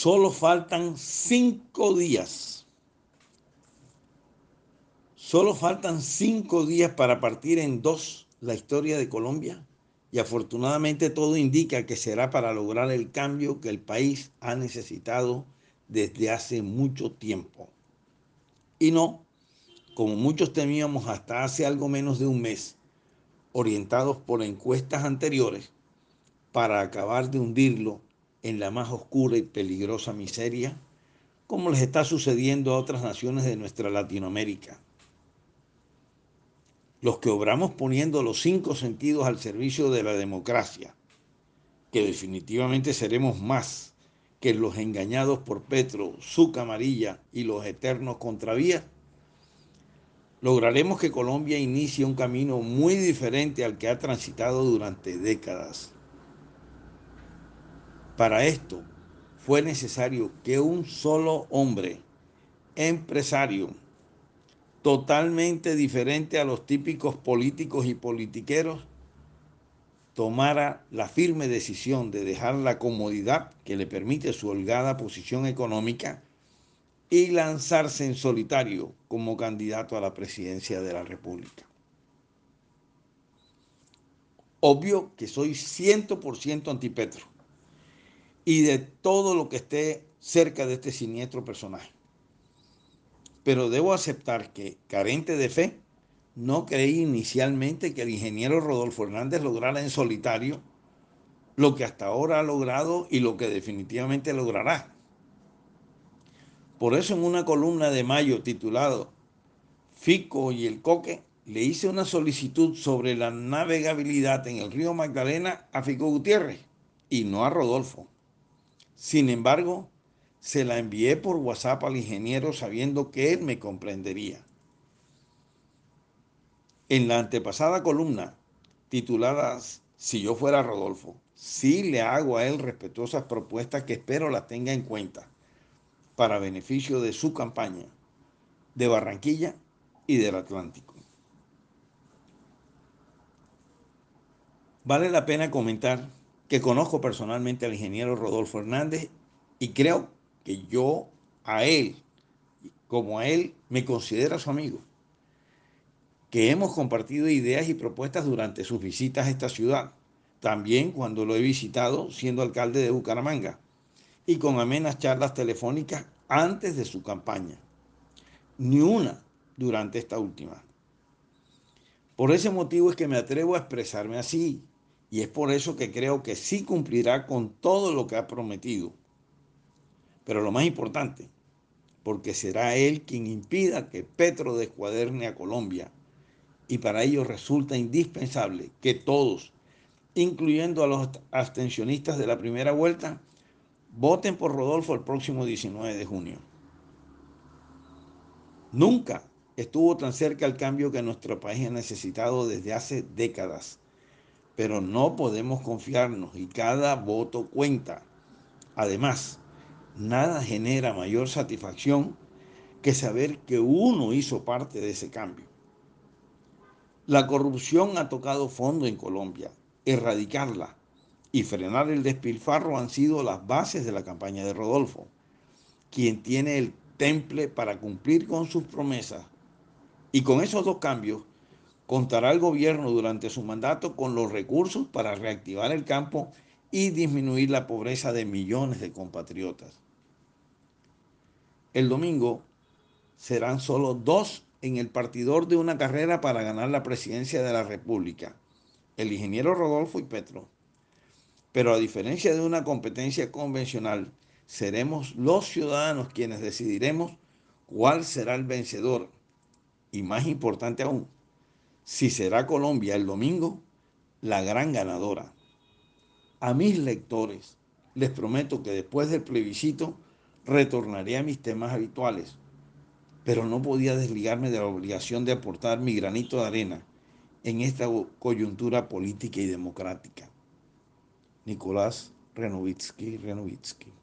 Solo faltan cinco días. Solo faltan cinco días para partir en dos la historia de Colombia y afortunadamente todo indica que será para lograr el cambio que el país ha necesitado desde hace mucho tiempo. Y no, como muchos temíamos hasta hace algo menos de un mes, orientados por encuestas anteriores, para acabar de hundirlo en la más oscura y peligrosa miseria, como les está sucediendo a otras naciones de nuestra Latinoamérica. Los que obramos poniendo los cinco sentidos al servicio de la democracia, que definitivamente seremos más que los engañados por Petro, su camarilla y los eternos contravías, lograremos que Colombia inicie un camino muy diferente al que ha transitado durante décadas. Para esto fue necesario que un solo hombre, empresario, totalmente diferente a los típicos políticos y politiqueros, tomara la firme decisión de dejar la comodidad que le permite su holgada posición económica y lanzarse en solitario como candidato a la presidencia de la República. Obvio que soy 100% antipetro y de todo lo que esté cerca de este siniestro personaje. Pero debo aceptar que, carente de fe, no creí inicialmente que el ingeniero Rodolfo Hernández lograra en solitario lo que hasta ahora ha logrado y lo que definitivamente logrará. Por eso en una columna de mayo titulado Fico y el Coque, le hice una solicitud sobre la navegabilidad en el río Magdalena a Fico Gutiérrez y no a Rodolfo. Sin embargo, se la envié por WhatsApp al ingeniero sabiendo que él me comprendería. En la antepasada columna, titulada Si yo fuera Rodolfo, sí le hago a él respetuosas propuestas que espero las tenga en cuenta para beneficio de su campaña, de Barranquilla y del Atlántico. Vale la pena comentar que conozco personalmente al ingeniero Rodolfo Hernández y creo que yo a él, como a él, me considero su amigo, que hemos compartido ideas y propuestas durante sus visitas a esta ciudad, también cuando lo he visitado siendo alcalde de Bucaramanga, y con amenas charlas telefónicas antes de su campaña, ni una durante esta última. Por ese motivo es que me atrevo a expresarme así, y es por eso que creo que sí cumplirá con todo lo que ha prometido. Pero lo más importante, porque será él quien impida que Petro descuaderne a Colombia. Y para ello resulta indispensable que todos, incluyendo a los abstencionistas de la primera vuelta, voten por Rodolfo el próximo 19 de junio. Nunca estuvo tan cerca el cambio que nuestro país ha necesitado desde hace décadas pero no podemos confiarnos y cada voto cuenta. Además, nada genera mayor satisfacción que saber que uno hizo parte de ese cambio. La corrupción ha tocado fondo en Colombia. Erradicarla y frenar el despilfarro han sido las bases de la campaña de Rodolfo, quien tiene el temple para cumplir con sus promesas. Y con esos dos cambios Contará el gobierno durante su mandato con los recursos para reactivar el campo y disminuir la pobreza de millones de compatriotas. El domingo serán solo dos en el partidor de una carrera para ganar la presidencia de la República, el ingeniero Rodolfo y Petro. Pero a diferencia de una competencia convencional, seremos los ciudadanos quienes decidiremos cuál será el vencedor y más importante aún, si será Colombia el domingo la gran ganadora. A mis lectores les prometo que después del plebiscito retornaré a mis temas habituales, pero no podía desligarme de la obligación de aportar mi granito de arena en esta coyuntura política y democrática. Nicolás Renovitsky Renovitsky.